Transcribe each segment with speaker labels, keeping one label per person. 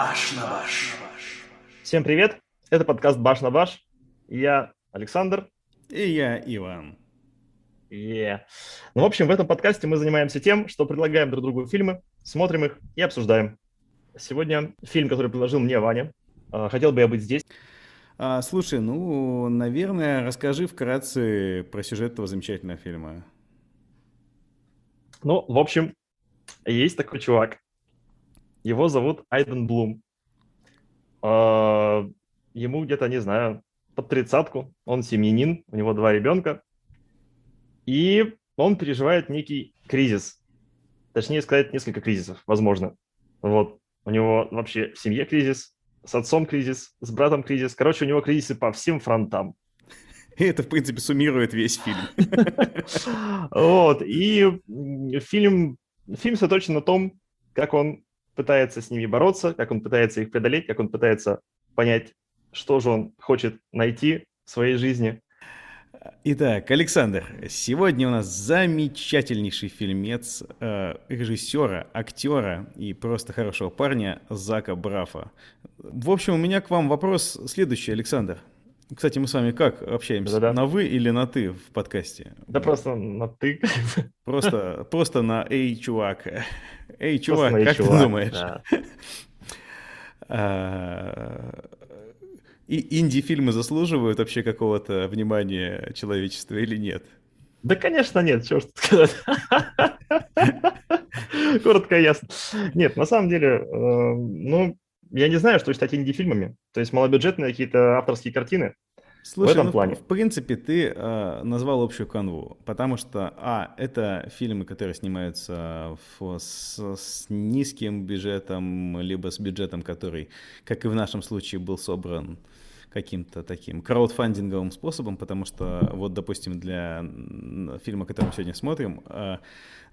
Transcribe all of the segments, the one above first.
Speaker 1: Баш на баш.
Speaker 2: Всем привет! Это подкаст Баш на баш. Я Александр.
Speaker 3: И я Иван.
Speaker 2: Yeah. Ну, в общем, в этом подкасте мы занимаемся тем, что предлагаем друг другу фильмы, смотрим их и обсуждаем. Сегодня фильм, который предложил мне Ваня. А, хотел бы я быть здесь.
Speaker 3: А, слушай, ну, наверное, расскажи вкратце про сюжет этого замечательного фильма.
Speaker 2: Ну, в общем, есть такой чувак. Его зовут Айден Блум. А, ему где-то, не знаю, под тридцатку. Он семьянин, у него два ребенка. И он переживает некий кризис. Точнее сказать, несколько кризисов, возможно. Вот. У него вообще в семье кризис, с отцом кризис, с братом кризис. Короче, у него кризисы по всем фронтам.
Speaker 3: И это, в принципе, суммирует весь фильм.
Speaker 2: Вот. И фильм, фильм сосредоточен на том, как он пытается с ними бороться, как он пытается их преодолеть, как он пытается понять, что же он хочет найти в своей жизни.
Speaker 3: Итак, Александр, сегодня у нас замечательнейший фильмец э, режиссера, актера и просто хорошего парня Зака Брафа. В общем, у меня к вам вопрос следующий, Александр. Кстати, мы с вами как общаемся? Да-да. На вы или на ты в подкасте?
Speaker 2: Да просто на ты.
Speaker 3: Просто, просто на эй, чувак. Эй, чувак, как чувак, ты думаешь? Да. А, и инди-фильмы заслуживают вообще какого-то внимания человечества или нет?
Speaker 2: Да, конечно, нет, чего ж сказать. Коротко и ясно. Нет, на самом деле, э, ну, я не знаю, что считать инди-фильмами. То есть малобюджетные какие-то авторские картины. Слушай, в этом ну, плане.
Speaker 3: В принципе, ты э, назвал общую канву, потому что, а, это фильмы, которые снимаются в, с, с низким бюджетом, либо с бюджетом, который, как и в нашем случае, был собран каким-то таким краудфандинговым способом, потому что вот, допустим, для фильма, который мы сегодня смотрим, э,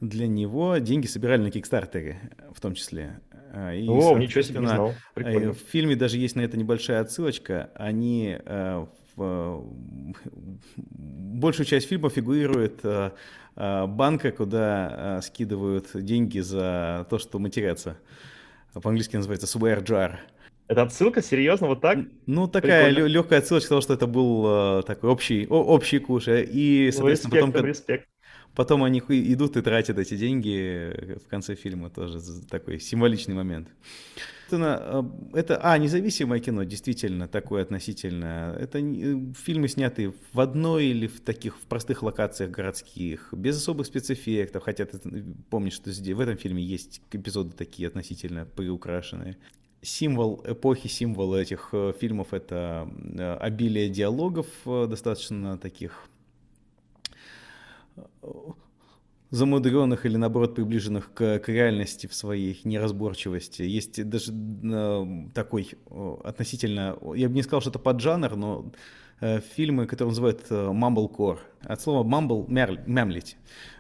Speaker 3: для него деньги собирали на Кикстартере в том числе.
Speaker 2: Э, и, О, ничего себе, не знал. Э,
Speaker 3: Прикольно. В фильме даже есть на это небольшая отсылочка. Они большую часть фильма фигурирует банка, куда скидывают деньги за то, что матерятся. По-английски называется swear jar.
Speaker 2: Это отсылка? Серьезно? Вот так?
Speaker 3: Ну, такая Прикольно. легкая отсылка к тому, что это был э, такой общий, о, общий куш. Э, и, соответственно, респект, потом, респект. потом они идут и тратят эти деньги в конце фильма. Тоже такой символичный момент. Э, это, а, независимое кино, действительно, такое относительно. Это фильмы сняты в одной или в таких в простых локациях городских, без особых спецэффектов, хотя ты помнишь, что в этом фильме есть эпизоды такие относительно приукрашенные символ эпохи, символ этих э, фильмов это э, обилие диалогов э, достаточно таких замудренных или наоборот приближенных к, к реальности в своей неразборчивости. Есть даже э, такой относительно, я бы не сказал, что это поджанр, но Э, фильмы, которые называют э, mumblecore. От слова mumble – мямлить.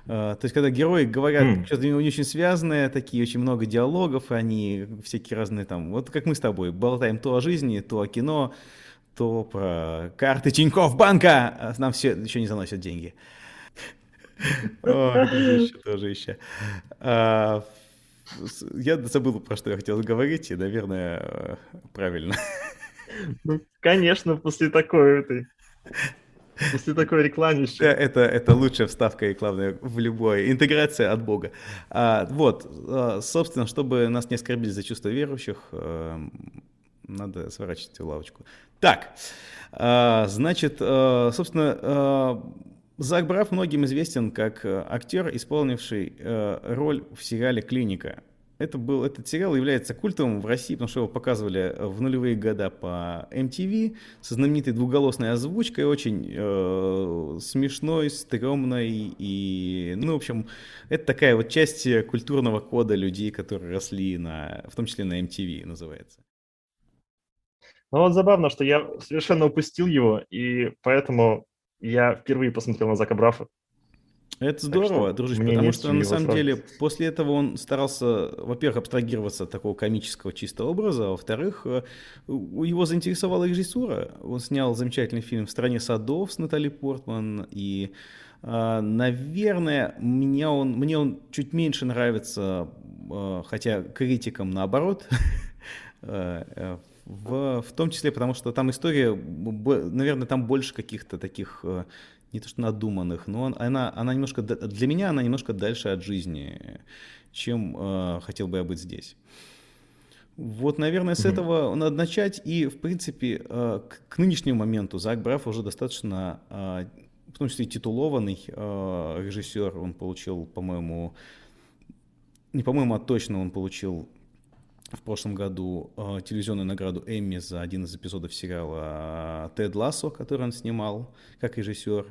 Speaker 3: Э, то есть, когда герои говорят mm. что-то не очень связанное, такие очень много диалогов, они всякие разные там, вот как мы с тобой, болтаем то о жизни, то о кино, то про карты Тинькофф банка, а нам все еще не заносят деньги. О, тоже еще. А, я забыл, про что я хотел говорить, и, наверное, правильно.
Speaker 2: Ну, конечно, после такой этой... После такой рекламы.
Speaker 3: Это, это лучшая вставка рекламная в любой. Интеграция от Бога. А, вот, а, собственно, чтобы нас не оскорбили за чувства верующих, а, надо сворачивать лавочку. Так, а, значит, собственно, Зак Браф многим известен как актер, исполнивший роль в сериале «Клиника». Это был, этот сериал является культовым в России, потому что его показывали в нулевые года по MTV со знаменитой двуголосной озвучкой, очень э, смешной, стрёмной и, ну, в общем, это такая вот часть культурного кода людей, которые росли на, в том числе на MTV называется.
Speaker 2: Ну вот забавно, что я совершенно упустил его, и поэтому я впервые посмотрел на Зака Брафа.
Speaker 3: Это здорово, дружище, потому что на самом деле после этого он старался, во-первых, абстрагироваться от такого комического чистого образа, а во-вторых, э, его заинтересовала режиссура. Он снял замечательный фильм «В стране садов» с Натали Портман, и, а, наверное, меня он, мне он чуть меньше нравится, а, хотя критикам наоборот, в, в том числе потому, что там история, наверное, там больше каких-то таких не то что надуманных, но она, она немножко, для меня она немножко дальше от жизни, чем э, хотел бы я быть здесь. Вот, наверное, с mm-hmm. этого надо начать. И, в принципе, э, к, к нынешнему моменту Зак Браф уже достаточно, э, в том числе титулованный э, режиссер. Он получил, по-моему, не по-моему, а точно он получил в прошлом году э, телевизионную награду Эмми за один из эпизодов сериала «Тед Лассо», который он снимал как режиссер.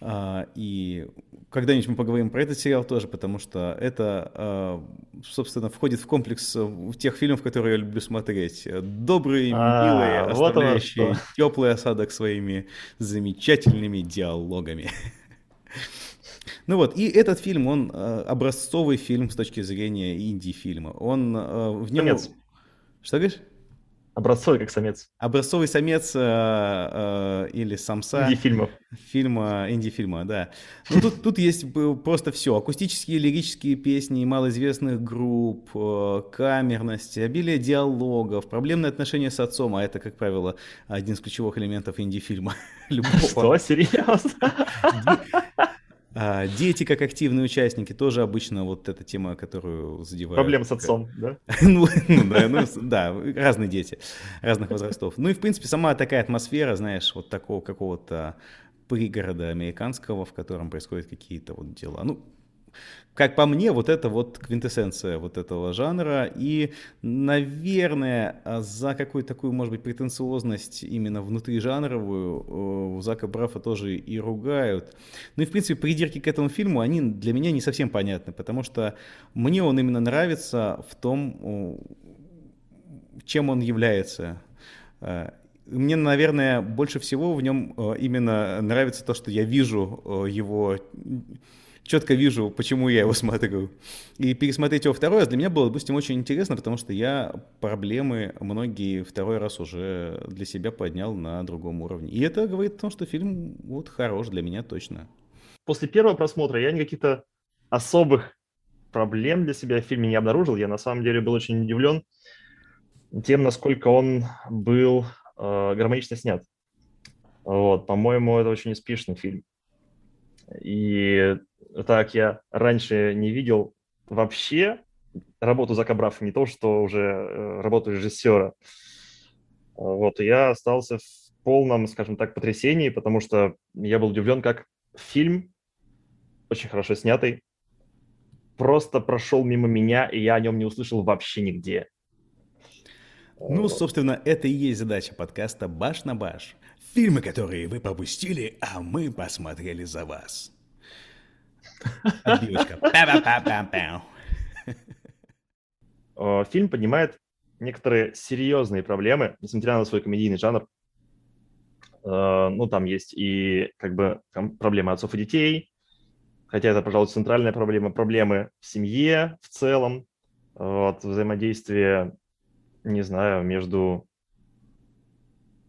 Speaker 3: Uh, и когда-нибудь мы поговорим про этот сериал тоже, потому что это, uh, собственно, входит в комплекс тех фильмов, которые я люблю смотреть. Добрые, а, милые, оставляющие вот теплый осадок своими замечательными диалогами. Ну вот, и этот фильм, он э, образцовый фильм с точки зрения инди-фильма. Он э, в нем...
Speaker 2: Конец.
Speaker 3: Что говоришь?
Speaker 2: Образцовый как самец.
Speaker 3: Образцовый самец э, э, или самса.
Speaker 2: Инди-фильмов.
Speaker 3: Фильма, инди-фильма, да. Ну, тут, тут есть просто все. Акустические, лирические песни малоизвестных групп, э, камерность, обилие диалогов, проблемные отношения с отцом, а это, как правило, один из ключевых элементов инди-фильма.
Speaker 2: Что, серьезно?
Speaker 3: А, дети как активные участники, тоже обычно вот эта тема, которую задевают.
Speaker 2: Проблем с отцом, да?
Speaker 3: ну, ну, да, ну, да, разные дети, разных возрастов. Ну и, в принципе, сама такая атмосфера, знаешь, вот такого какого-то пригорода американского, в котором происходят какие-то вот дела. Ну, как по мне, вот это вот квинтэссенция вот этого жанра. И, наверное, за какую-то такую, может быть, претенциозность именно внутри жанровую у Зака Брафа тоже и ругают. Ну и, в принципе, придирки к этому фильму, они для меня не совсем понятны, потому что мне он именно нравится в том, чем он является. Э, мне, наверное, больше всего в нем э, именно нравится то, что я вижу э, его четко вижу, почему я его смотрю. И пересмотреть его второй раз для меня было, допустим, очень интересно, потому что я проблемы многие второй раз уже для себя поднял на другом уровне. И это говорит о том, что фильм вот хорош для меня точно.
Speaker 2: После первого просмотра я никаких-то особых проблем для себя в фильме не обнаружил. Я на самом деле был очень удивлен тем, насколько он был э, гармонично снят. Вот, по-моему, это очень успешный фильм. И так я раньше не видел вообще работу Зака Брафа, не то, что уже э, работу режиссера. Вот, и я остался в полном, скажем так, потрясении, потому что я был удивлен, как фильм, очень хорошо снятый, просто прошел мимо меня, и я о нем не услышал вообще нигде.
Speaker 3: Ну, собственно, это и есть задача подкаста «Баш на баш». Фильмы, которые вы пропустили, а мы посмотрели за вас.
Speaker 2: Фильм поднимает некоторые серьезные проблемы, несмотря на свой комедийный жанр. Э, ну, там есть и как бы проблемы отцов и детей, хотя это, пожалуй, центральная проблема, проблемы в семье в целом, вот, взаимодействие, не знаю, между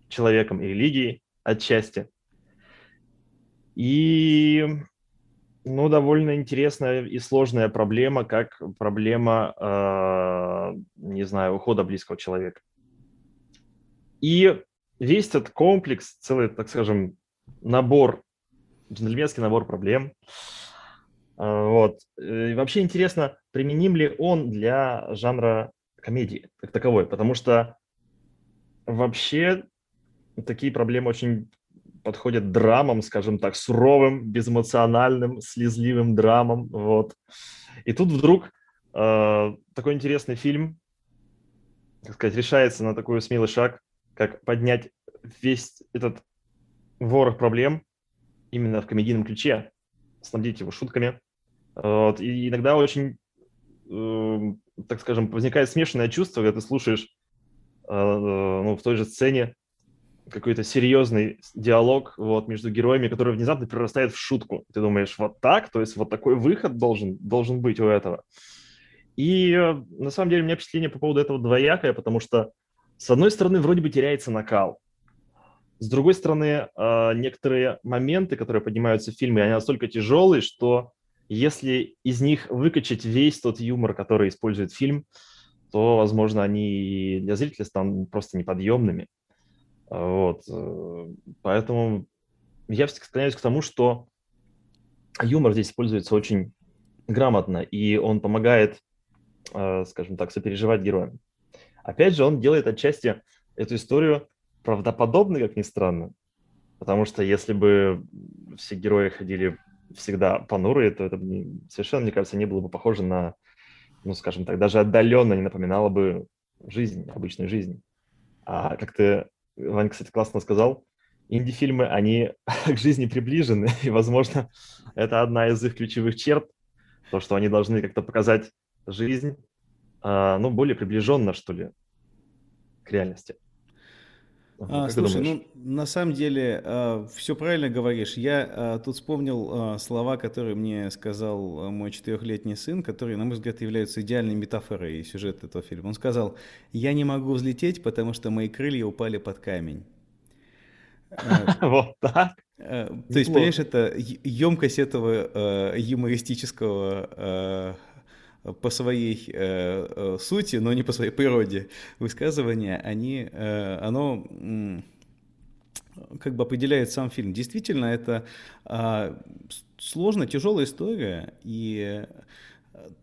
Speaker 2: человеком и религией отчасти. И ну, довольно интересная и сложная проблема, как проблема, э, не знаю, ухода близкого человека. И весь этот комплекс, целый, так скажем, набор, джентльменский набор проблем. Э, вот. И вообще интересно, применим ли он для жанра комедии как таковой, потому что вообще такие проблемы очень подходят драмам, скажем так, суровым, безэмоциональным, слезливым драмам. Вот. И тут вдруг э, такой интересный фильм, так сказать, решается на такой смелый шаг, как поднять весь этот ворох проблем именно в комедийном ключе, снабдить его шутками. Вот. И иногда очень, э, так скажем, возникает смешанное чувство, когда ты слушаешь э, э ну, в той же сцене какой-то серьезный диалог вот, между героями, который внезапно перерастает в шутку. Ты думаешь, вот так? То есть вот такой выход должен, должен быть у этого. И э, на самом деле у меня впечатление по поводу этого двоякое, потому что с одной стороны вроде бы теряется накал, с другой стороны э, некоторые моменты, которые поднимаются в фильме, они настолько тяжелые, что если из них выкачать весь тот юмор, который использует фильм, то, возможно, они для зрителя станут просто неподъемными. Вот. Э, поэтому я склоняюсь к тому, что юмор здесь используется очень грамотно, и он помогает, э, скажем так, сопереживать героям. Опять же, он делает отчасти эту историю правдоподобной, как ни странно, потому что если бы все герои ходили всегда понурые, то это совершенно, мне кажется, не было бы похоже на, ну, скажем так, даже отдаленно не напоминало бы жизнь, обычную жизнь. А как ты, Вань, кстати, классно сказал, инди-фильмы, они к жизни приближены, и, возможно, это одна из их ключевых черт, то, что они должны как-то показать жизнь, а, ну, более приближенно, что ли, к реальности.
Speaker 3: А, слушай, ну на самом деле э, а, все правильно говоришь. Я э, тут вспомнил э, слова, которые мне сказал мой четырехлетний сын, которые, на мой взгляд, являются идеальной метафорой сюжета этого фильма. Он сказал: "Я не могу взлететь, потому что мои крылья упали под камень".
Speaker 2: Вот так.
Speaker 3: То есть, понимаешь, это емкость этого юмористического по своей э, э, сути, но не по своей природе высказывания, они, э, оно э, как бы определяет сам фильм. Действительно, это э, сложная, тяжелая история, и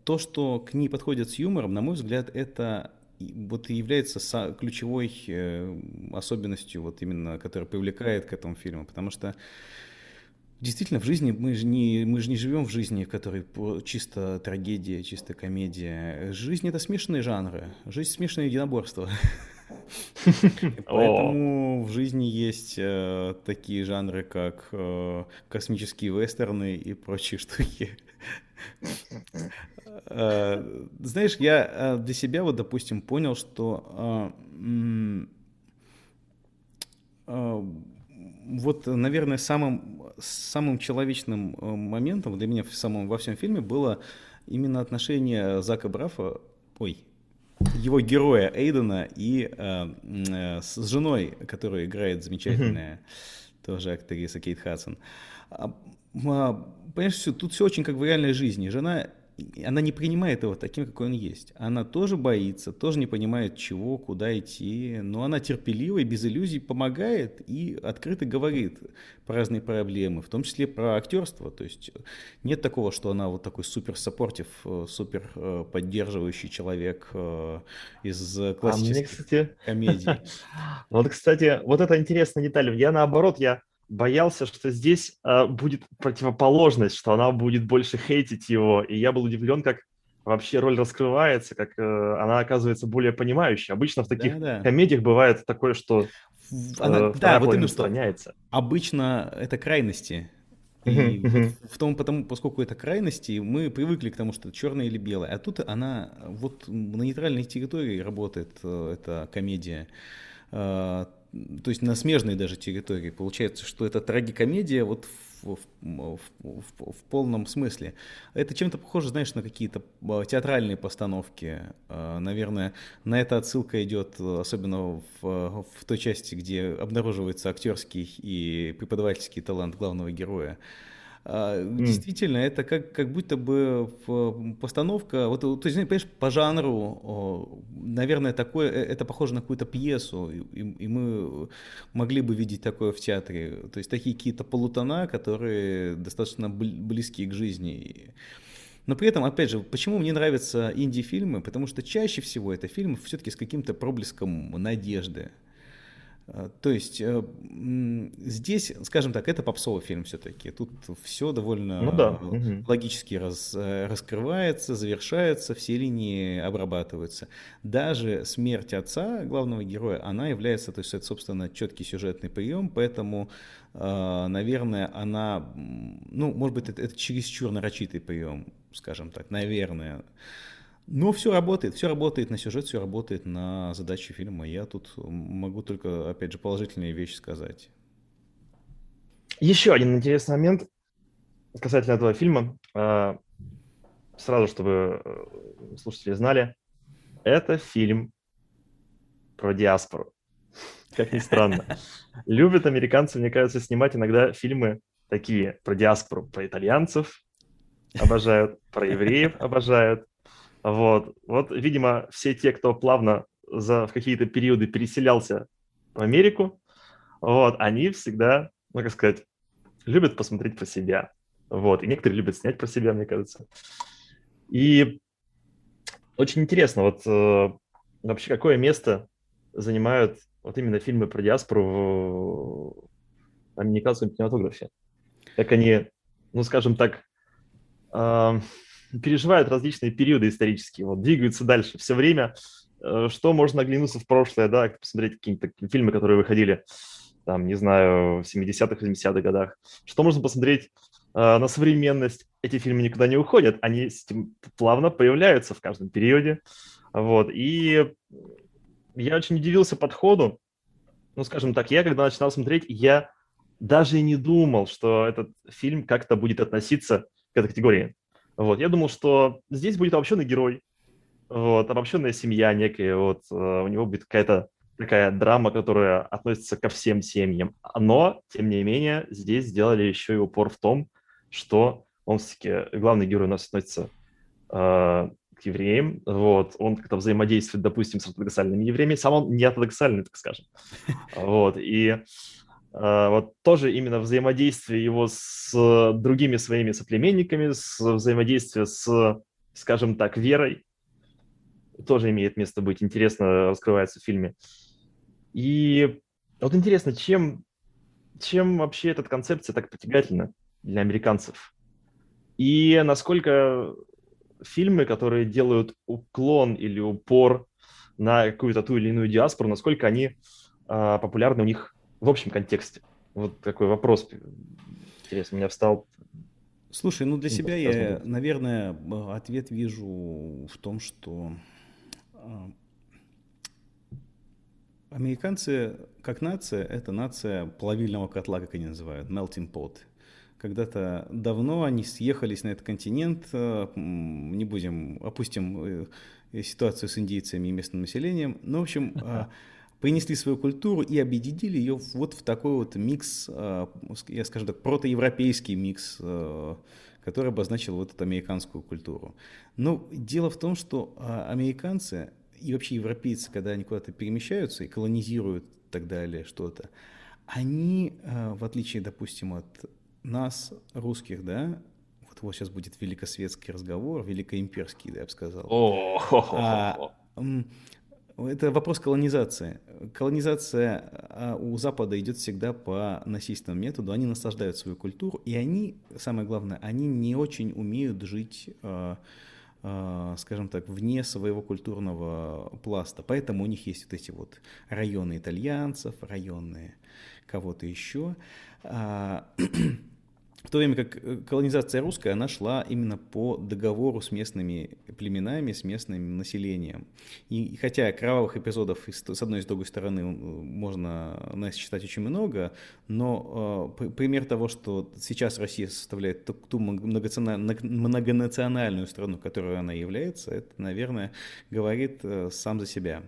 Speaker 3: то, что к ней подходит с юмором, на мой взгляд, это вот и является ключевой э, особенностью, вот именно, которая привлекает к этому фильму, потому что Действительно, в жизни мы же не, мы же не живем в жизни, в которой чисто трагедия, чисто комедия. Жизнь это смешанные жанры. Жизнь смешанное единоборство. Поэтому в жизни есть э, такие жанры, как э, космические вестерны и прочие штуки. Э, знаешь, я для себя вот, допустим, понял, что вот, наверное, самым, самым человечным э, моментом для меня в самом, во всем фильме было именно отношение Зака Брафа, ой, его героя Эйдена и э, э, с женой, которая играет замечательная mm-hmm. тоже актриса Кейт Хадсон. А, а, понимаешь, все, тут все очень как в реальной жизни. Жена она не принимает его таким, какой он есть. Она тоже боится, тоже не понимает, чего, куда идти, но она терпеливо и без иллюзий помогает и открыто говорит про разные проблемы, в том числе про актерство. То есть нет такого, что она вот такой супер саппортив, э, супер э, поддерживающий человек э, из классических а мне, кстати... комедий.
Speaker 2: Вот, кстати, вот это интересная деталь. Я наоборот, я боялся, что здесь э, будет противоположность, что она будет больше хейтить его. И я был удивлен, как вообще роль раскрывается, как э, она оказывается более понимающей. Обычно в таких да, да. комедиях бывает такое, что
Speaker 3: она, э, да, вот именно что. Обычно это крайности. И в том, потому, поскольку это крайности, мы привыкли к тому, что черное или белое. А тут она вот на нейтральной территории работает э, эта комедия. То есть на смежной даже территории. Получается, что это трагикомедия вот в, в, в, в полном смысле. Это чем-то похоже, знаешь, на какие-то а, театральные постановки. А, наверное, на это отсылка идет, особенно в, в той части, где обнаруживается актерский и преподавательский талант главного героя. Mm. Действительно, это как, как будто бы постановка, вот, то есть, понимаешь, по жанру, наверное, такое, э, это похоже на какую-то пьесу, и, и мы могли бы видеть такое в театре. То есть такие какие-то полутона, которые достаточно близки к жизни. Но при этом, опять же, почему мне нравятся инди-фильмы? Потому что чаще всего это фильмы все-таки с каким-то проблеском надежды. А, то есть э, здесь, скажем так, это попсовый фильм все-таки. Тут все довольно ну, да. логически раз, э, раскрывается, завершается, все линии обрабатываются. Даже смерть отца главного героя, она является, то есть это, собственно, четкий сюжетный прием, поэтому, э, наверное, она, ну, может быть, это, это чересчур нарочитый прием, скажем так, наверное. Но все работает, все работает на сюжет, все работает на задачу фильма. Я тут могу только, опять же, положительные вещи сказать.
Speaker 2: Еще один интересный момент касательно этого фильма. А, сразу, чтобы э, слушатели знали, это фильм про диаспору. Как ни странно. Любят американцы, мне кажется, снимать иногда фильмы такие про диаспору, про итальянцев обожают, про евреев обожают, Вот, вот, видимо, все те, кто плавно за, в какие-то периоды переселялся в Америку, вот, они всегда, ну, как сказать, любят посмотреть про себя. Вот, и некоторые любят снять про себя, мне кажется. И очень интересно, вот э, вообще какое место занимают вот именно фильмы про диаспору в американском кинематографе. Как они, ну, скажем так, э, переживают различные периоды исторические, вот, двигаются дальше все время. Э, что можно оглянуться в прошлое, да, посмотреть какие-то фильмы, которые выходили, там, не знаю, в 70-х, 80-х годах. Что можно посмотреть э, на современность? Эти фильмы никуда не уходят, они плавно появляются в каждом периоде. Вот, и я очень удивился подходу. Ну, скажем так, я когда начинал смотреть, я даже и не думал, что этот фильм как-то будет относиться к этой категории. Вот, я думал, что здесь будет обобщенный герой, вот, обобщенная семья некая, вот, э, у него будет какая-то такая драма, которая относится ко всем семьям. Но, тем не менее, здесь сделали еще и упор в том, что он все-таки, главный герой у нас относится э, к евреям, вот, он как-то взаимодействует, допустим, с ортодоксальными евреями, сам он не ортодоксальный, так скажем. Вот, и вот тоже именно взаимодействие его с другими своими соплеменниками, с взаимодействие с, скажем так, верой, тоже имеет место быть, интересно раскрывается в фильме. И вот интересно, чем, чем вообще эта концепция так притягательна для американцев? И насколько фильмы, которые делают уклон или упор на какую-то ту или иную диаспору, насколько они популярны у них в общем контексте? Вот такой вопрос интересно, у меня встал.
Speaker 3: Слушай, ну для себя я, наверное, ответ вижу в том, что а, американцы как нация, это нация плавильного котла, как они называют, melting pot. Когда-то давно они съехались на этот континент, э, не будем, опустим э, ситуацию с индейцами и местным населением. Ну, в общем, а, принесли свою культуру и объединили ее вот в такой вот микс, а, я скажу так, протоевропейский микс, а, который обозначил вот эту американскую культуру. Но дело в том, что а, американцы и вообще европейцы, когда они куда-то перемещаются и колонизируют и так далее что-то, они, в отличие, допустим, от нас, русских, да, вот, вот сейчас будет великосветский разговор, великоимперский, да, я бы сказал. А, это вопрос колонизации. Колонизация а, у Запада идет всегда по насильственному методу. Они наслаждают свою культуру, и они, самое главное, они не очень умеют жить, а, а, скажем так, вне своего культурного пласта. Поэтому у них есть вот эти вот районы итальянцев, районы кого-то еще. В то время как э, колонизация русская, она шла именно по договору с местными племенами, с местным населением. И хотя кровавых эпизодов с одной и с другой стороны можно нас считать очень много, но э, пример того, что сейчас Россия составляет ту, ту многонациональную страну, которой она является, это, наверное, говорит э, сам за себя.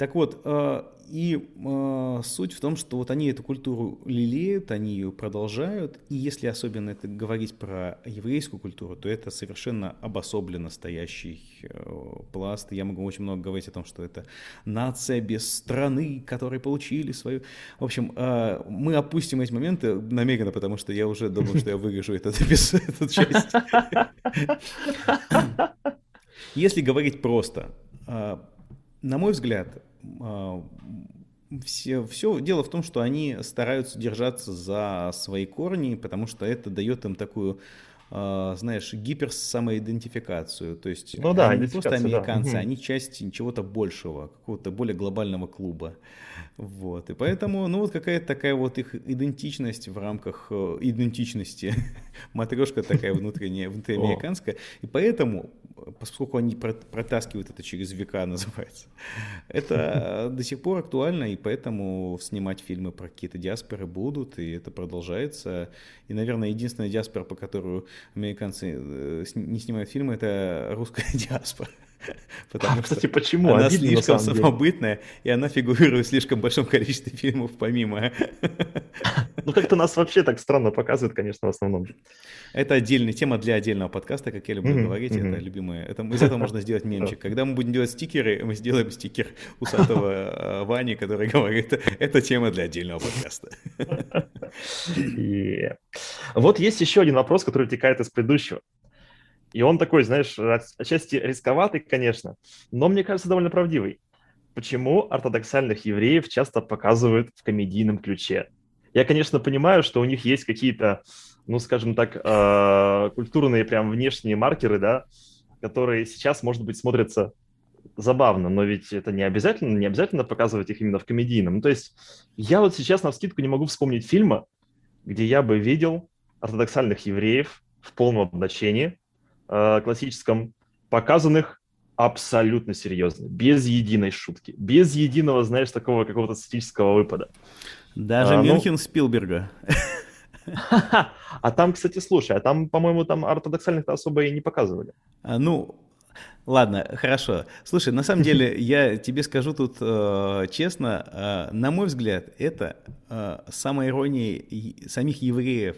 Speaker 3: Так вот, э, и э, суть в том, что вот они эту культуру лелеют, они ее продолжают, и если особенно это говорить про еврейскую культуру, то это совершенно обособленно стоящий э, пласт. Я могу очень много говорить о том, что это нация без страны, которые получили свою... В общем, мы опустим эти моменты намеренно, потому что я уже думаю, что я вырежу этот, эту часть. Если говорить просто, на мой взгляд, все, все дело в том, что они стараются держаться за свои корни, потому что это дает им такую, а, знаешь, гиперсамоидентификацию. То есть ну, да, они не просто американцы, да. они часть чего-то большего, какого-то более глобального клуба. Вот. И поэтому, ну вот какая-то такая вот их идентичность в рамках э, идентичности, матрешка такая внутренняя, внутриамериканская. И поэтому, поскольку они протаскивают это через века, называется, это до сих пор актуально, и поэтому снимать фильмы про какие-то диаспоры будут, и это продолжается. И, наверное, единственная диаспора, по которую американцы э, не снимают фильмы, это русская диаспора. Потому
Speaker 2: а, Кстати, почему?
Speaker 3: Она
Speaker 2: Обидно,
Speaker 3: слишком самобытная, и она фигурирует в слишком большом количестве фильмов помимо.
Speaker 2: Ну, как-то нас вообще так странно показывают, конечно, в основном.
Speaker 3: Это отдельная тема для отдельного подкаста, как я люблю mm-hmm, говорить, mm-hmm. это любимое. Это, из этого можно сделать мемчик. Когда мы будем делать стикеры, мы сделаем стикер усатого э, Вани, который говорит, это тема для отдельного подкаста.
Speaker 2: Yeah. Вот есть еще один вопрос, который вытекает из предыдущего. И он такой, знаешь, отчасти рисковатый, конечно, но мне кажется довольно правдивый. Почему ортодоксальных евреев часто показывают в комедийном ключе? Я, конечно, понимаю, что у них есть какие-то, ну, скажем так, э, культурные прям внешние маркеры, да, которые сейчас, может быть, смотрятся забавно, но ведь это не обязательно, не обязательно показывать их именно в комедийном. Ну, то есть я вот сейчас на вскидку не могу вспомнить фильма, где я бы видел ортодоксальных евреев в полном обозначении, э, классическом, показанных абсолютно серьезно, без единой шутки, без единого, знаешь, такого какого-то статического выпада.
Speaker 3: Даже а, Мюнхен ну... Спилберга.
Speaker 2: А там, кстати, слушай, а там, по-моему, там ортодоксальных-то особо и не показывали.
Speaker 3: А, ну, Ладно, хорошо. Слушай, на самом деле, я тебе скажу тут э, честно, э, на мой взгляд, это э, самая ирония самих евреев.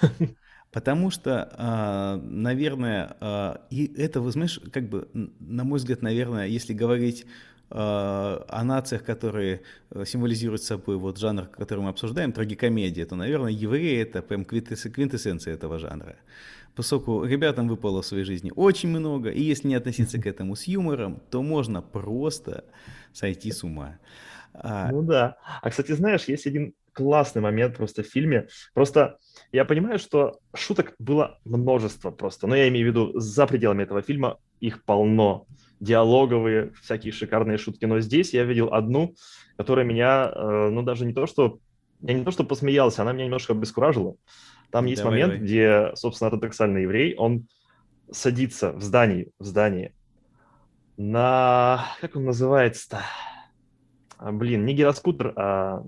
Speaker 3: Потому что, э, наверное, э, и это, вы знаешь, как бы, на мой взгляд, наверное, если говорить э, о нациях, которые символизируют собой вот жанр, который мы обсуждаем, трагикомедия, то, наверное, евреи — это прям квинтэссенция этого жанра поскольку ребятам выпало в своей жизни очень много, и если не относиться к этому с юмором, то можно просто сойти с ума.
Speaker 2: А... Ну да. А, кстати, знаешь, есть один классный момент просто в фильме. Просто я понимаю, что шуток было множество просто, но я имею в виду за пределами этого фильма их полно. Диалоговые, всякие шикарные шутки. Но здесь я видел одну, которая меня, э, ну даже не то, что я не то, что посмеялся, она меня немножко обескуражила. Там есть давай, момент, давай. где, собственно, ортодоксальный еврей, он садится в здании, в здании на... Как он называется-то? А, блин, не гироскутер, а...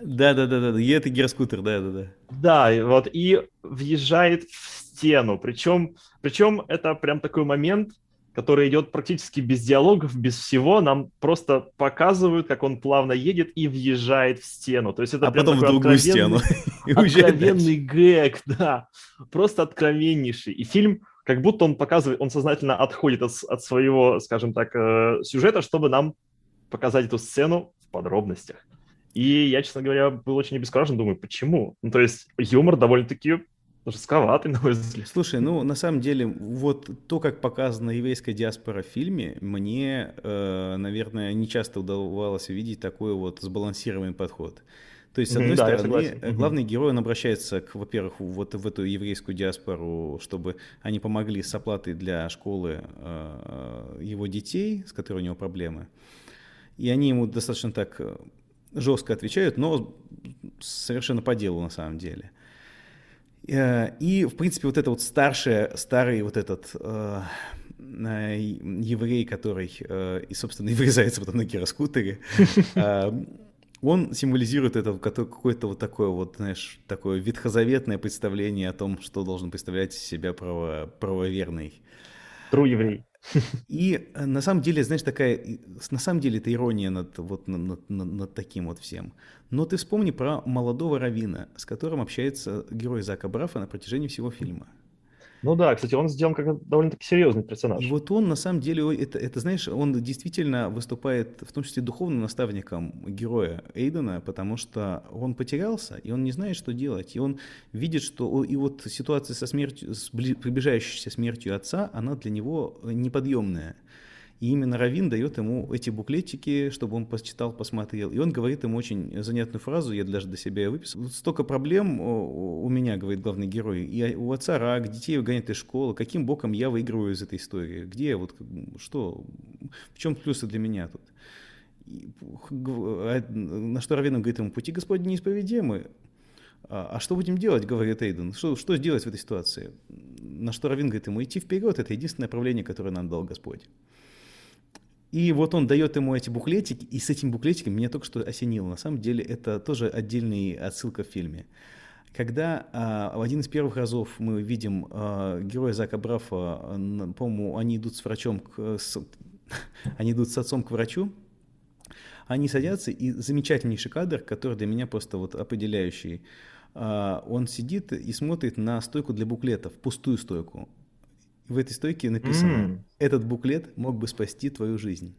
Speaker 3: Да-да-да, да, это гироскутер, да-да-да.
Speaker 2: Да, вот, и въезжает в стену, причем, причем это прям такой момент, который идет практически без диалогов, без всего, нам просто показывают, как он плавно едет и въезжает в стену. То есть это
Speaker 3: а потом в другую стену.
Speaker 2: Откровенный гэг, да. Просто откровеннейший. И фильм, как будто он показывает, он сознательно отходит от, от своего, скажем так, э, сюжета, чтобы нам показать эту сцену в подробностях. И я, честно говоря, был очень обескуражен, думаю, почему? Ну, то есть юмор довольно-таки жестковатый, на мой взгляд.
Speaker 3: Слушай, ну, на самом деле, вот то, как показана еврейская диаспора в фильме, мне, э, наверное, не часто удавалось увидеть такой вот сбалансированный подход. То есть, с одной да, стороны, главный герой, он обращается, к, во-первых, вот в эту еврейскую диаспору, чтобы они помогли с оплатой для школы э, его детей, с которой у него проблемы. И они ему достаточно так э, жестко отвечают, но совершенно по делу на самом деле. Э, и, в принципе, вот это вот старший, старый вот этот э, э, еврей, который, э, и, собственно, и вырезается потом на гироскутере, э, он символизирует это какое-то вот такое вот, знаешь, такое ветхозаветное представление о том, что должен представлять из себя право, правоверный.
Speaker 2: True еврей.
Speaker 3: И э, на самом деле, знаешь, такая, на самом деле это ирония над, вот, над, над, над таким вот всем. Но ты вспомни про молодого равина, с которым общается герой Зака Брафа на протяжении всего фильма.
Speaker 2: Ну да, кстати, он сделан как довольно-таки серьезный персонаж.
Speaker 3: Вот он, на самом деле, это, это, знаешь, он действительно выступает, в том числе духовным наставником героя Эйдена, потому что он потерялся, и он не знает, что делать. И он видит, что и вот ситуация со смертью, с приближающейся смертью отца, она для него неподъемная. И именно Равин дает ему эти буклетики, чтобы он почитал, посмотрел. И он говорит ему очень занятную фразу, я даже для себя выписал. Столько проблем у меня, говорит главный герой. И у отца рак, детей выгонят из школы. Каким боком я выигрываю из этой истории? Где, вот, что, в чем плюсы для меня тут? А, на что Равин говорит ему, пути Господни неисповедимы. А, а что будем делать, говорит Эйден, что, что сделать в этой ситуации? На что Равин говорит ему, идти вперед, это единственное направление, которое нам дал Господь. И вот он дает ему эти буклетики, и с этим буклетиком меня только что осенило. На самом деле это тоже отдельная отсылка в фильме. Когда а, в один из первых разов мы видим а, героя Зака Брафа, а, по-моему, они идут с врачом, к, с, они идут с отцом к врачу, они садятся, и замечательнейший кадр, который для меня просто вот определяющий. А, он сидит и смотрит на стойку для буклетов, пустую стойку. В этой стойке написано, mm. этот буклет мог бы спасти твою жизнь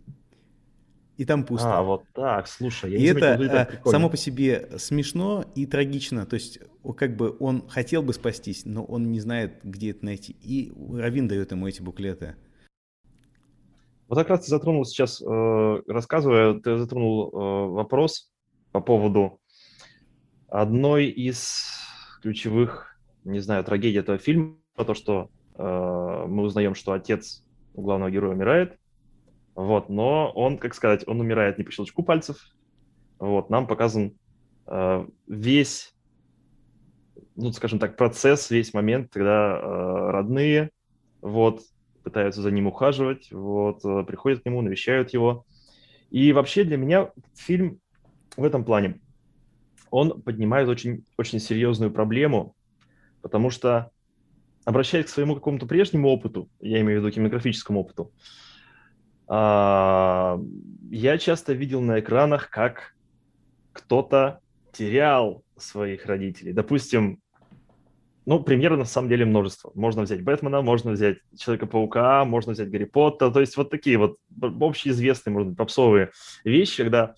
Speaker 3: и там пусто.
Speaker 2: А, вот так, слушай. Я
Speaker 3: и это, это а, само по себе смешно и трагично. То есть, как бы он хотел бы спастись, но он не знает, где это найти. И Равин дает ему эти буклеты.
Speaker 2: Вот как раз ты затронул сейчас, э, рассказывая, ты затронул э, вопрос по поводу одной из ключевых, не знаю, трагедий этого фильма, то, что э, мы узнаем, что отец у главного героя умирает, вот, но он, как сказать, он умирает не по щелчку пальцев. Вот, нам показан э, весь, ну, скажем так, процесс, весь момент, когда э, родные, вот, пытаются за ним ухаживать, вот, э, приходят к нему, навещают его. И вообще для меня фильм в этом плане, он поднимает очень, очень серьезную проблему, потому что, обращаясь к своему какому-то прежнему опыту, я имею в виду кинематографическому опыту, а, я часто видел на экранах, как кто-то терял своих родителей. Допустим, ну, примерно на самом деле множество. Можно взять Бэтмена, можно взять Человека-паука, можно взять Гарри Поттера. То есть вот такие вот общеизвестные, может быть, попсовые вещи, когда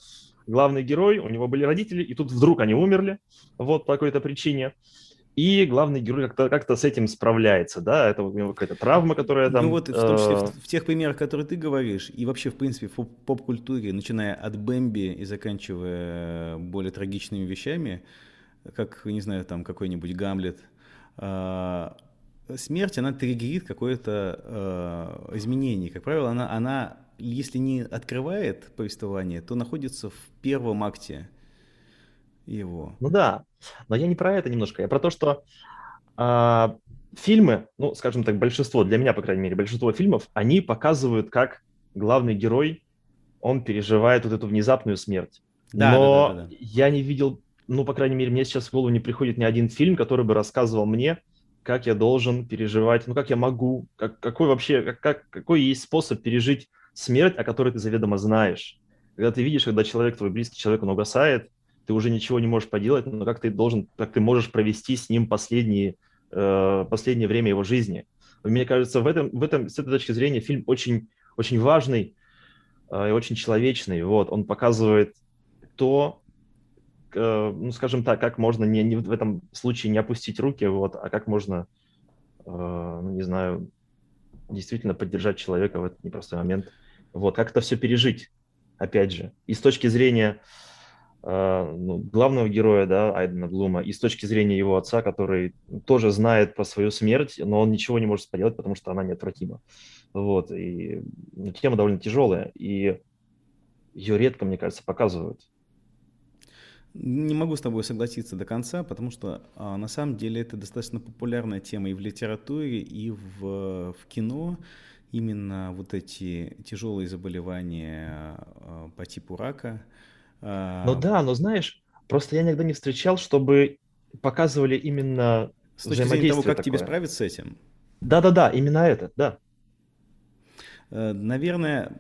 Speaker 2: главный герой, у него были родители, и тут вдруг они умерли, вот по какой-то причине и главный герой как-то как с этим справляется, да, это у него какая-то травма, которая там...
Speaker 3: Ну вот, в том числе в, э, в тех примерах, которые ты говоришь, и вообще, в принципе, в поп-культуре, начиная от Бэмби и заканчивая более трагичными вещами, как, не знаю, там какой-нибудь Гамлет, э, смерть, она триггерит какое-то э, изменение. Как правило, она, она, если не открывает повествование, то находится в первом акте его.
Speaker 2: Ну да, но я не про это немножко, я про то, что а, фильмы, ну, скажем так, большинство, для меня, по крайней мере, большинство фильмов, они показывают, как главный герой, он переживает вот эту внезапную смерть. Да, но да, да, да, да. я не видел, ну, по крайней мере, мне сейчас в голову не приходит ни один фильм, который бы рассказывал мне, как я должен переживать, ну, как я могу, как, какой вообще, как, как, какой есть способ пережить смерть, о которой ты заведомо знаешь. Когда ты видишь, когда человек, твой близкий человек, он угасает, ты уже ничего не можешь поделать, но как ты должен, как ты можешь провести с ним последние, э, последнее время его жизни. Мне кажется, в этом, в этом, с этой точки зрения фильм очень, очень важный э, и очень человечный. Вот, он показывает то, ну, скажем так, как можно не, не в этом случае не опустить руки, вот, а как можно, э, ну, не знаю, действительно поддержать человека в этот непростой момент. Вот, как это все пережить, опять же. И с точки зрения ну, главного героя, да, Айдена Блума, и с точки зрения его отца, который тоже знает про свою смерть, но он ничего не может поделать, потому что она неотвратима. Вот, и ну, тема довольно тяжелая, и ее редко, мне кажется, показывают.
Speaker 3: Не могу с тобой согласиться до конца, потому что а, на самом деле это достаточно популярная тема и в литературе, и в, в кино. Именно вот эти тяжелые заболевания а, по типу рака,
Speaker 2: ну а, да, но знаешь, просто я никогда не встречал, чтобы показывали именно
Speaker 3: С точки зрения того, как такое. тебе справиться с этим?
Speaker 2: Да-да-да, именно это, да.
Speaker 3: Э, наверное,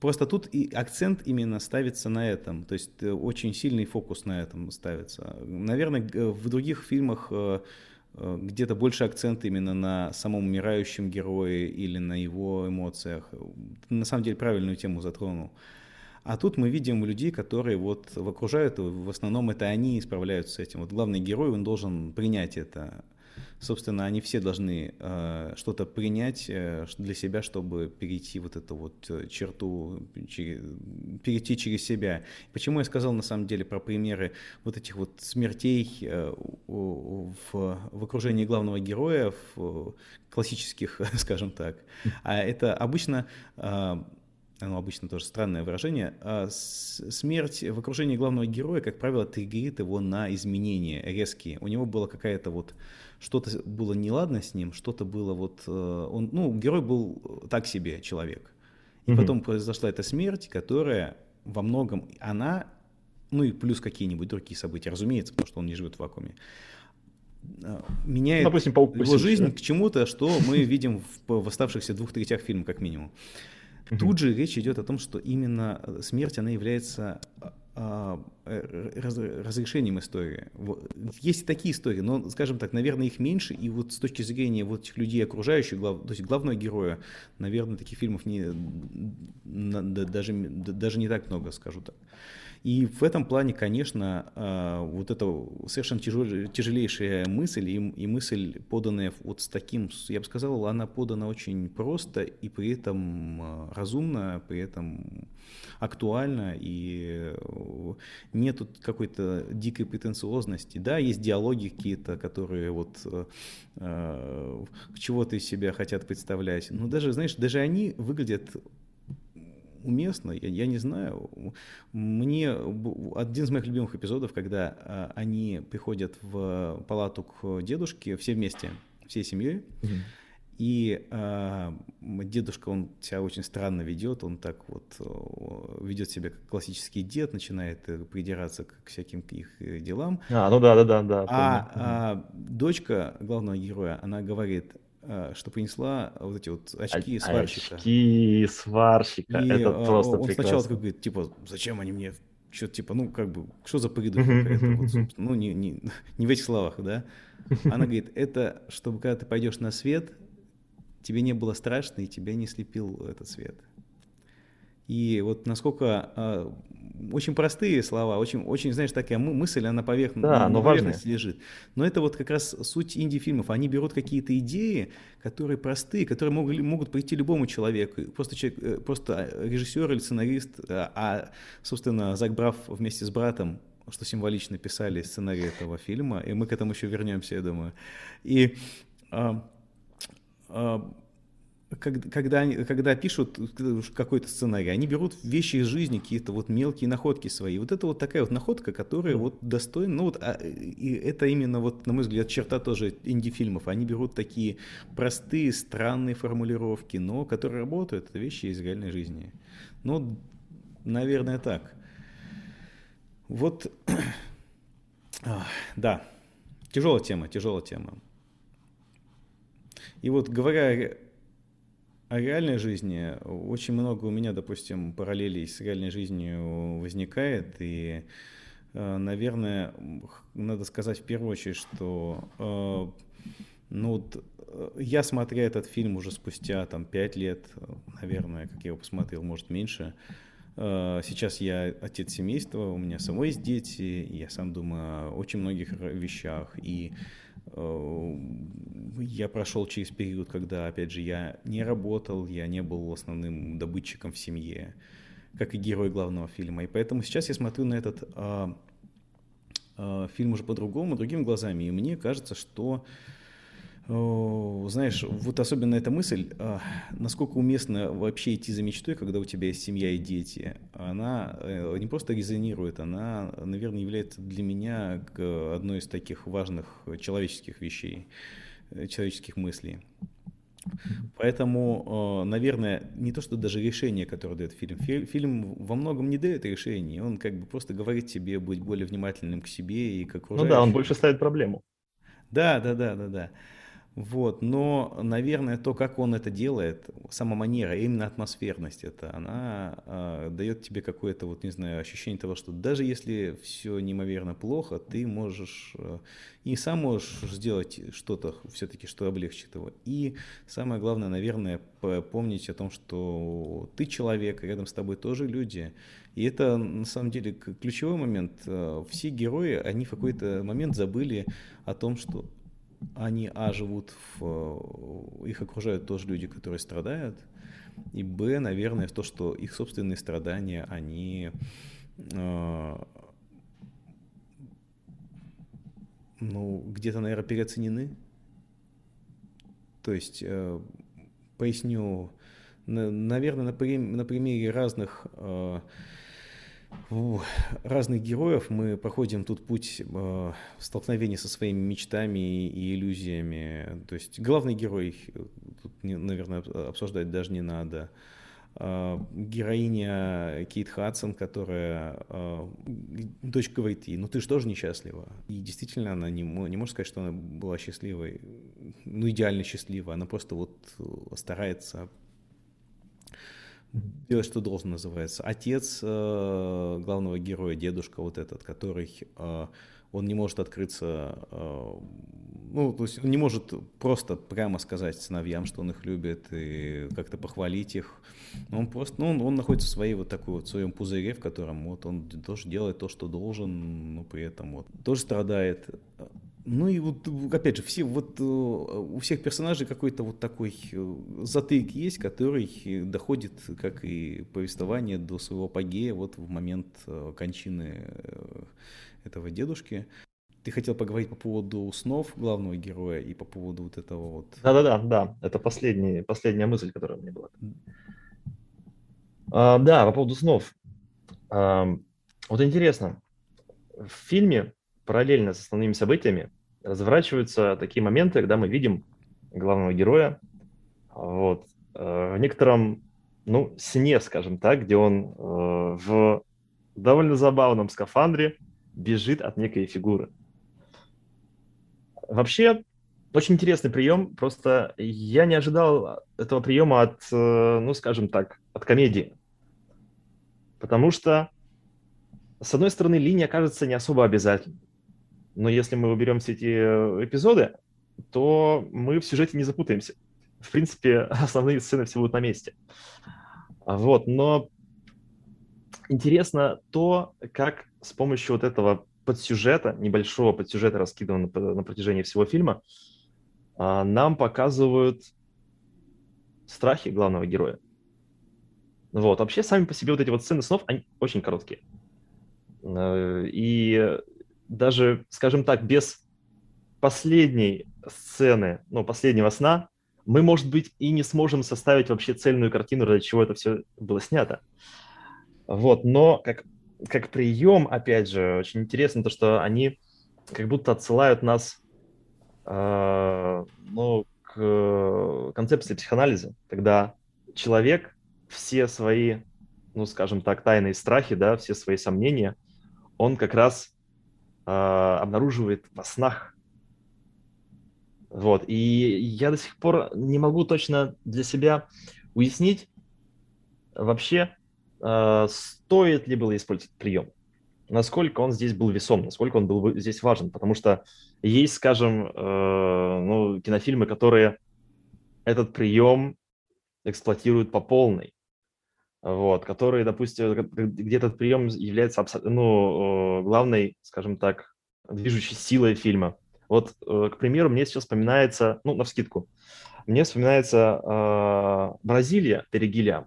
Speaker 3: просто тут и акцент именно ставится на этом, то есть э, очень сильный фокус на этом ставится. Наверное, в других фильмах э, где-то больше акцент именно на самом умирающем герое или на его эмоциях. На самом деле правильную тему затронул. А тут мы видим людей, которые вот окружают, в основном это они справляются с этим. Вот главный герой, он должен принять это. Собственно, они все должны э, что-то принять э, для себя, чтобы перейти вот эту вот э, черту, через, перейти через себя. Почему я сказал на самом деле про примеры вот этих вот смертей э, в, в окружении главного героя, в классических, скажем так. А это обычно э, оно обычно тоже странное выражение, а смерть в окружении главного героя, как правило, триггерит его на изменения резкие. У него было какая-то вот, что-то было неладно с ним, что-то было вот, э, он, ну, герой был так себе человек. И mm-hmm. потом произошла эта смерть, которая во многом, она, ну и плюс какие-нибудь другие события, разумеется, потому что он не живет в вакууме, меняет Допустим, его жизнь да? к чему-то, что мы видим в, в оставшихся двух третях фильма, как минимум. Тут же речь идет о том, что именно смерть, она является а, э, разрешением истории. Есть такие истории, но, скажем так, наверное, их меньше, и вот с точки зрения вот этих людей окружающих, глав, то есть главного героя, наверное, таких фильмов не, даже, даже не так много, скажу так. И в этом плане, конечно, а, вот это совершенно тяжелейшая мысль, и, мысль, поданная вот с таким, я бы сказал, она подана очень просто и при этом а, разумно, при этом актуально, и э, нету какой-то дикой претенциозности. Да, есть диалоги какие-то, которые вот э, э чего-то из себя хотят представлять, но даже, знаешь, даже они выглядят уместно, я, я не знаю. Мне один из моих любимых эпизодов, когда а, они приходят в палату к дедушке все вместе, всей семьей, mm-hmm. и а, дедушка, он себя очень странно ведет, он так вот ведет себя как классический дед, начинает э, придираться к всяким их э, делам.
Speaker 2: А, ну да, да, да, да.
Speaker 3: А, а дочка главного героя, она говорит, Э, что принесла вот эти вот очки сварщика.
Speaker 2: Очки сварщика, и это просто
Speaker 3: он
Speaker 2: прекрасно.
Speaker 3: сначала говорит, типа, зачем они мне что-то типа, ну, как бы, что за придурок вот, ну, не, не, не в этих словах, да. Она говорит, это, чтобы когда ты пойдешь на свет, тебе не было страшно, и тебя не слепил этот свет. И вот насколько э, очень простые слова, очень, очень, знаешь, такая мысль, она поверх, да, на поверхности важная. лежит. Но это вот как раз суть инди-фильмов. Они берут какие-то идеи, которые простые, которые могут, могут прийти любому человеку. Просто, человек, э, просто режиссер или сценарист, а, а, собственно, Зак Брав вместе с братом что символично писали сценарий этого фильма, и мы к этому еще вернемся, я думаю. И а, а, когда, когда пишут какой-то сценарий, они берут вещи из жизни, какие-то вот мелкие находки свои. Вот это вот такая вот находка, которая вот достойна, ну вот, а, и это именно вот, на мой взгляд, черта тоже инди-фильмов. Они берут такие простые, странные формулировки, но которые работают, это вещи из реальной жизни. Ну, наверное, так. Вот, да, тяжелая тема, тяжелая тема. И вот говоря о реальной жизни очень много у меня, допустим, параллелей с реальной жизнью возникает, и, э, наверное, надо сказать в первую очередь, что э, ну, вот, э, я, смотря этот фильм уже спустя там, 5 лет, наверное, как я его посмотрел, может, меньше, Сейчас я отец семейства, у меня самой есть дети, и я сам думаю о очень многих вещах. И я прошел через период, когда, опять же, я не работал, я не был основным добытчиком в семье, как и герой главного фильма. И поэтому сейчас я смотрю на этот а, а, фильм уже по-другому, другими глазами. И мне кажется, что знаешь, вот особенно эта мысль, а, насколько уместно вообще идти за мечтой, когда у тебя есть семья и дети, она э, не просто резонирует, она, наверное, является для меня одной из таких важных человеческих вещей, э, человеческих мыслей. Поэтому, наверное, не то, что даже решение, которое дает фильм. Фильм во многом не дает решений, он как бы просто говорит тебе быть более внимательным к себе и к окружающим.
Speaker 2: Ну да, он больше ставит проблему.
Speaker 3: Да, да, да, да, да. Вот, но, наверное, то, как он это делает, сама манера, именно атмосферность это, она э, дает тебе какое-то, вот, не знаю, ощущение того, что даже если все неимоверно плохо, ты можешь э, и сам можешь сделать что-то все-таки, что облегчит его. И самое главное, наверное, помнить о том, что ты человек, рядом с тобой тоже люди. И это, на самом деле, ключевой момент. Все герои, они в какой-то момент забыли о том, что они, а, живут в... Их окружают тоже люди, которые страдают, и, б, наверное, то, что их собственные страдания, они... Э, ну, где-то, наверное, переоценены. То есть, э, поясню, на, наверное, на, на примере разных э, разных героев мы проходим тут путь э, столкновения со своими мечтами и иллюзиями. То есть главный герой, тут, наверное, обсуждать даже не надо. э, героиня Кейт Хадсон, которая дочь говорит ей, ну ты же тоже несчастлива. И действительно она не, не может сказать, что она была счастливой, ну идеально счастлива, она просто вот старается делать, что должен, называется. Отец э, главного героя, дедушка вот этот, который э, он не может открыться, э, ну, то есть он не может просто прямо сказать сыновьям, что он их любит, и как-то похвалить их. Он просто, ну, он, он находится в своей вот такой вот своем пузыре, в котором вот он тоже делает то, что должен, но при этом вот тоже страдает. Ну и вот, опять же, все, вот э, у всех персонажей какой-то вот такой э, затык есть, который доходит, как и повествование, до своего апогея вот в момент кончины этого дедушки. Ты хотел поговорить по поводу снов главного героя и по поводу вот этого вот...
Speaker 2: Да-да-да, да. Это последний, последняя мысль, которая у меня была. А, да, по поводу снов. А, вот интересно, в фильме параллельно с основными событиями разворачиваются такие моменты, когда мы видим главного героя вот, э, в некотором, ну, сне, скажем так, где он э, в довольно забавном скафандре бежит от некой фигуры. Вообще, очень интересный прием, просто я не ожидал этого приема от, э, ну, скажем так, от комедии. Потому что, с одной стороны, линия кажется не особо обязательной. Но если мы уберем все эти э, эпизоды, то мы в сюжете не запутаемся. В принципе, основные сцены все будут на месте. Вот, но интересно то, как с помощью вот этого подсюжета, небольшого подсюжета, раскиданного на, на протяжении всего фильма, а, нам показывают страхи главного героя. Вот. Вообще, сами по себе вот эти вот сцены снов, они очень короткие. Э, и даже, скажем так, без последней сцены, ну, последнего сна, мы, может быть, и не сможем составить вообще цельную картину, ради чего это все было снято. Вот, но как как прием, опять же, очень интересно то, что они как будто отсылают нас э, ну, к концепции психоанализа, когда человек все свои, ну, скажем так, тайные страхи, да, все свои сомнения, он как раз э, обнаруживает во снах. Вот. И я до сих пор не могу точно для себя уяснить вообще, Э, стоит ли было использовать прием, насколько он здесь был весом, насколько он был здесь важен, потому что есть, скажем, э, ну, кинофильмы, которые этот прием эксплуатируют по полной, вот, которые, допустим, где этот прием является ну, э, главной, скажем так, движущей силой фильма. Вот, к примеру, мне сейчас вспоминается, ну, на вскидку, мне вспоминается э, Бразилия Терри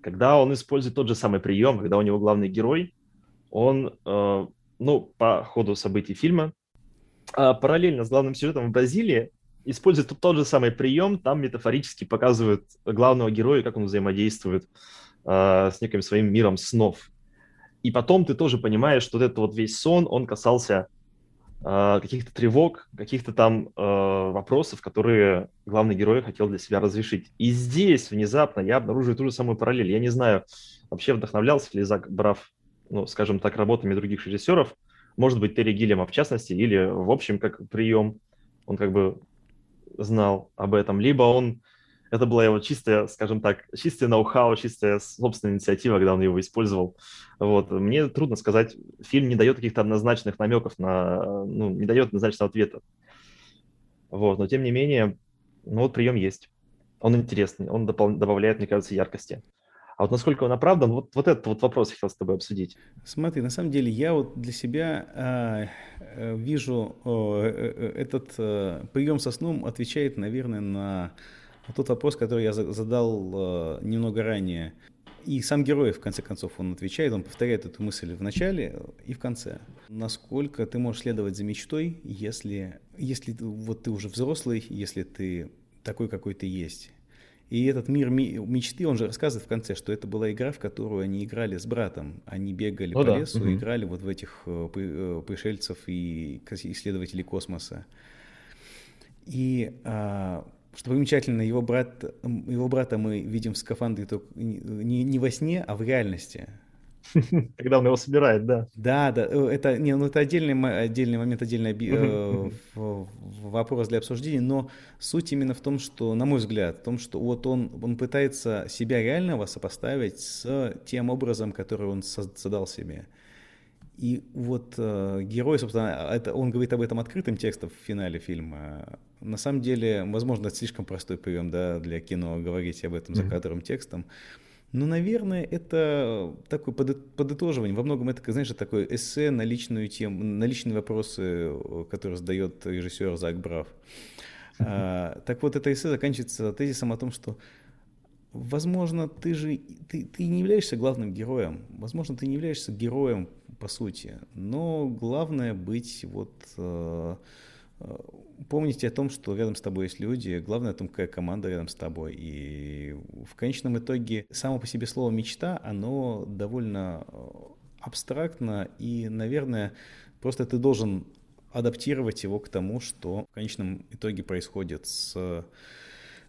Speaker 2: когда он использует тот же самый прием, когда у него главный герой, он, э, ну, по ходу событий фильма, э, параллельно с главным сюжетом в Бразилии, использует тот же самый прием, там метафорически показывают главного героя, как он взаимодействует э, с неким своим миром снов. И потом ты тоже понимаешь, что вот этот вот весь сон, он касался э, каких-то тревог, каких-то там э, вопросов, которые главный герой хотел для себя разрешить. И здесь внезапно я обнаруживаю ту же самую параллель. Я не знаю, вообще вдохновлялся ли Зак Браф, ну, скажем так, работами других режиссеров, может быть, Терри Гиллема в частности, или в общем, как прием, он как бы знал об этом, либо он это была его чистая, скажем так, чистая ноу-хау, чистая собственная инициатива, когда он его использовал. Вот. Мне трудно сказать, фильм не дает каких-то однозначных намеков на, ну, не дает однозначного ответа. Вот. Но тем не менее, ну вот прием есть. Он интересный, он добавляет, мне кажется, яркости. А вот насколько он оправдан, вот, вот этот вот вопрос я хотел с тобой обсудить.
Speaker 3: Смотри, на самом деле я вот для себя э, вижу э, э, этот э, прием со сном отвечает, наверное, на а тот вопрос, который я задал э, немного ранее, и сам герой, в конце концов, он отвечает, он повторяет эту мысль в начале и в конце. Насколько ты можешь следовать за мечтой, если, если вот ты уже взрослый, если ты такой, какой ты есть. И этот мир мечты, он же рассказывает в конце, что это была игра, в которую они играли с братом. Они бегали О, по да. лесу, угу. играли вот в этих э, э, пришельцев и исследователей космоса. И а, что примечательно, его, брат, его брата мы видим в скафандре только не, не во сне, а в реальности.
Speaker 2: Когда он его собирает, да.
Speaker 3: Да, да, э, это, не, ну, это отдельный, отдельный момент, отдельный э, вопрос для обсуждения, но суть именно в том, что, на мой взгляд, в том, что вот он, он пытается себя реального сопоставить с тем образом, который он создал себе. И вот э, герой, собственно, это, он говорит об этом открытым текстом в финале фильма. На самом деле, возможно, это слишком простой прием да, для кино говорить об этом за кадровым текстом. Ну, наверное, это такое подытоживание. Во многом это, знаешь, такое эссе на личную тему, на личные вопросы, которые задает режиссер Зак Брав. А, так вот, это эссе заканчивается тезисом о том, что возможно, ты же ты, ты не являешься главным героем. Возможно, ты не являешься героем по сути. Но главное быть вот э, э, помните о том, что рядом с тобой есть люди, главное о какая команда рядом с тобой. И в конечном итоге само по себе слово «мечта», оно довольно э, абстрактно, и, наверное, просто ты должен адаптировать его к тому, что в конечном итоге происходит с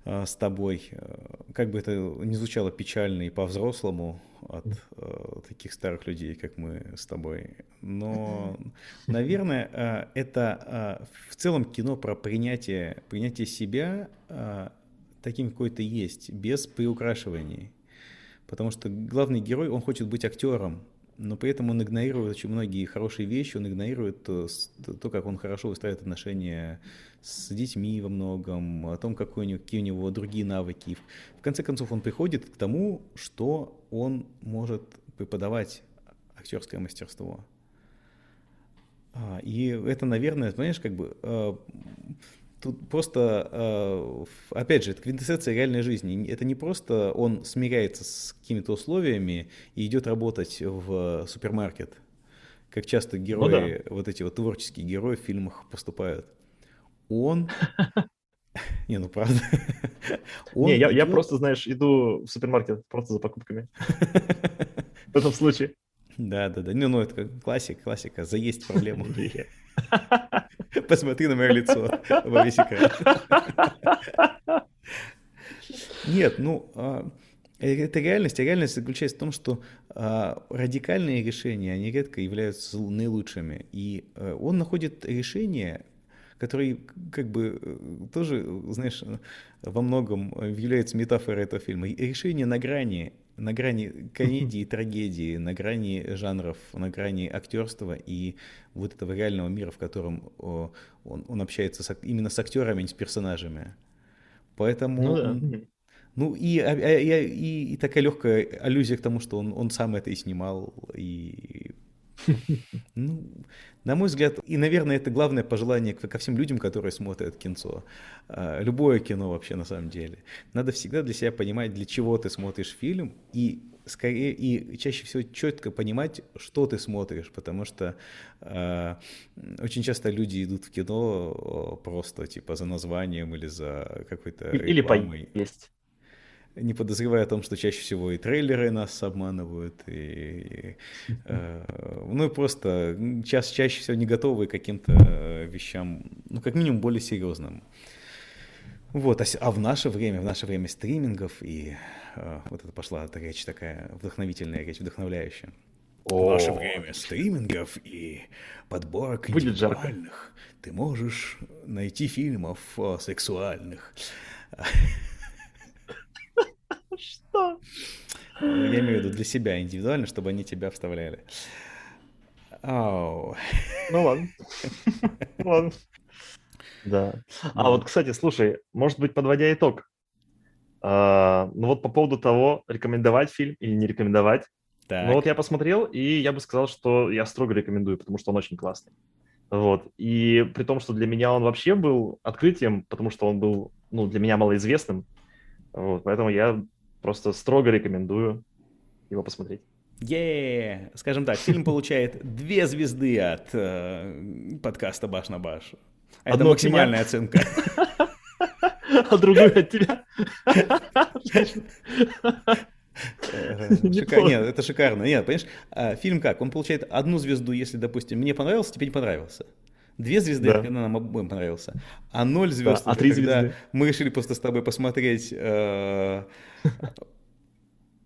Speaker 3: Э, с тобой, э, как бы это ни звучало печально и по-взрослому от э, таких старых людей, как мы с тобой, но, наверное, э, это э, в целом кино про принятие, принятие себя э, таким, какой ты есть, без приукрашиваний. Потому что главный герой, он хочет быть актером, но при этом он игнорирует очень многие хорошие вещи, он игнорирует то, то как он хорошо выстраивает отношения с детьми во многом, о том, какой у него, какие у него другие навыки. В конце концов, он приходит к тому, что он может преподавать актерское мастерство. А, и это, наверное, понимаешь, как бы а, тут просто, а, опять же, это квинтэссенция реальной жизни. Это не просто он смиряется с какими-то условиями и идет работать в супермаркет, как часто герои, ну, да. вот эти вот творческие герои в фильмах поступают он... Не, ну правда.
Speaker 2: Не, я, просто, знаешь, иду в супермаркет просто за покупками. В этом случае.
Speaker 3: Да, да, да. Ну, ну это классика, классика. Заесть проблему. Посмотри на мое лицо во весь экран. Нет, ну, а, это реальность, а реальность заключается в том, что а, радикальные решения, они редко являются наилучшими. И а, он находит решение, который как бы э, тоже, знаешь, во многом является метафорой этого фильма. Решение на грани, на грани комедии и трагедии, на грани жанров, на грани актерства и вот этого реального мира, в котором он, он общается с, именно с актерами, а не с персонажами. Поэтому... Ну, да. Ну и, а, а, и, и такая легкая аллюзия к тому, что он, он сам это и снимал, и ну, на мой взгляд, и, наверное, это главное пожелание ко всем людям, которые смотрят кинцо. А, любое кино вообще на самом деле. Надо всегда для себя понимать, для чего ты смотришь фильм, и скорее и чаще всего четко понимать, что ты смотришь, потому что э, очень часто люди идут в кино просто типа за названием или за какой-то
Speaker 2: или поесть
Speaker 3: не подозревая о том, что чаще всего и трейлеры нас обманывают, и, э, ну и просто час, чаще всего не готовы к каким-то э, вещам, ну как минимум более серьезным. Вот, а, а в наше время, в наше время стримингов, и э, вот это пошла речь такая вдохновительная речь, вдохновляющая. О. В наше время стримингов и подборок Будет индивидуальных ты можешь найти фильмов сексуальных.
Speaker 2: Что?
Speaker 3: Я имею в виду для себя индивидуально, чтобы они тебя вставляли.
Speaker 2: Ну ладно. ладно. Да. А вот, кстати, слушай, может быть, подводя итог, а, ну вот по поводу того, рекомендовать фильм или не рекомендовать. Так. Ну вот я посмотрел, и я бы сказал, что я строго рекомендую, потому что он очень классный. Вот. И при том, что для меня он вообще был открытием, потому что он был, ну, для меня малоизвестным. Вот. Поэтому я Просто строго рекомендую его посмотреть.
Speaker 3: е Скажем так, фильм получает две звезды от э, подкаста «Баш на баш». Это Одну максимальная оценка.
Speaker 2: А другую от тебя.
Speaker 3: Нет, это шикарно. Нет, понимаешь, а, фильм как? Он получает одну звезду, если, допустим, мне понравился, тебе не понравился. Две звезды,
Speaker 2: Да.
Speaker 3: когда нам обоим понравился. А ноль звезд,
Speaker 2: а
Speaker 3: это
Speaker 2: три
Speaker 3: когда
Speaker 2: звезды?
Speaker 3: мы решили просто с тобой посмотреть... э,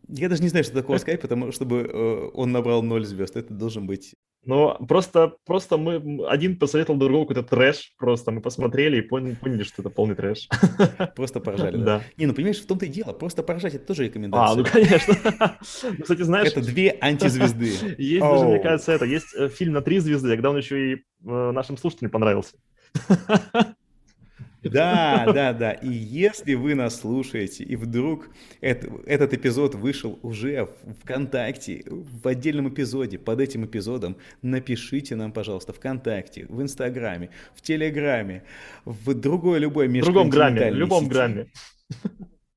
Speaker 3: Я даже не знаю, что такого сказать, потому чтобы э, он набрал ноль звезд. Это должен быть...
Speaker 2: Ну, просто, просто мы один посоветовал другому какой-то трэш, просто мы посмотрели и поняли, поняли, что это полный трэш.
Speaker 3: Просто поржали, да?
Speaker 2: Да.
Speaker 3: Не, ну понимаешь, в том-то и дело. Просто поржать это тоже
Speaker 2: А,
Speaker 3: рекомендация.
Speaker 2: ну конечно. Ну, Кстати, знаешь,
Speaker 3: Это две антизвезды.
Speaker 2: есть даже, мне кажется, это, есть э, фильм на три звезды, когда он еще и э, нашим слушателям понравился.
Speaker 3: Да, да, да. И если вы нас слушаете, и вдруг это- этот эпизод вышел уже в ВКонтакте, в отдельном эпизоде, под этим эпизодом, напишите нам, пожалуйста, ВКонтакте, в Инстаграме, в Телеграме, в другой любой
Speaker 2: В другом грамме, в
Speaker 3: межконтинентальной
Speaker 2: любом
Speaker 3: сети.
Speaker 2: грамме.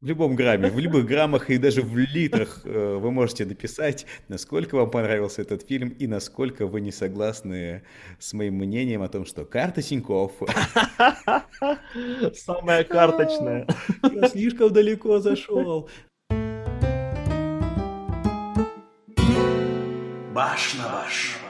Speaker 3: В любом грамме, в любых граммах и даже в литрах э, вы можете написать, насколько вам понравился этот фильм и насколько вы не согласны с моим мнением о том, что карта Тинькофф
Speaker 2: Самая карточная.
Speaker 3: Я слишком далеко зашел.
Speaker 1: Баш на баш.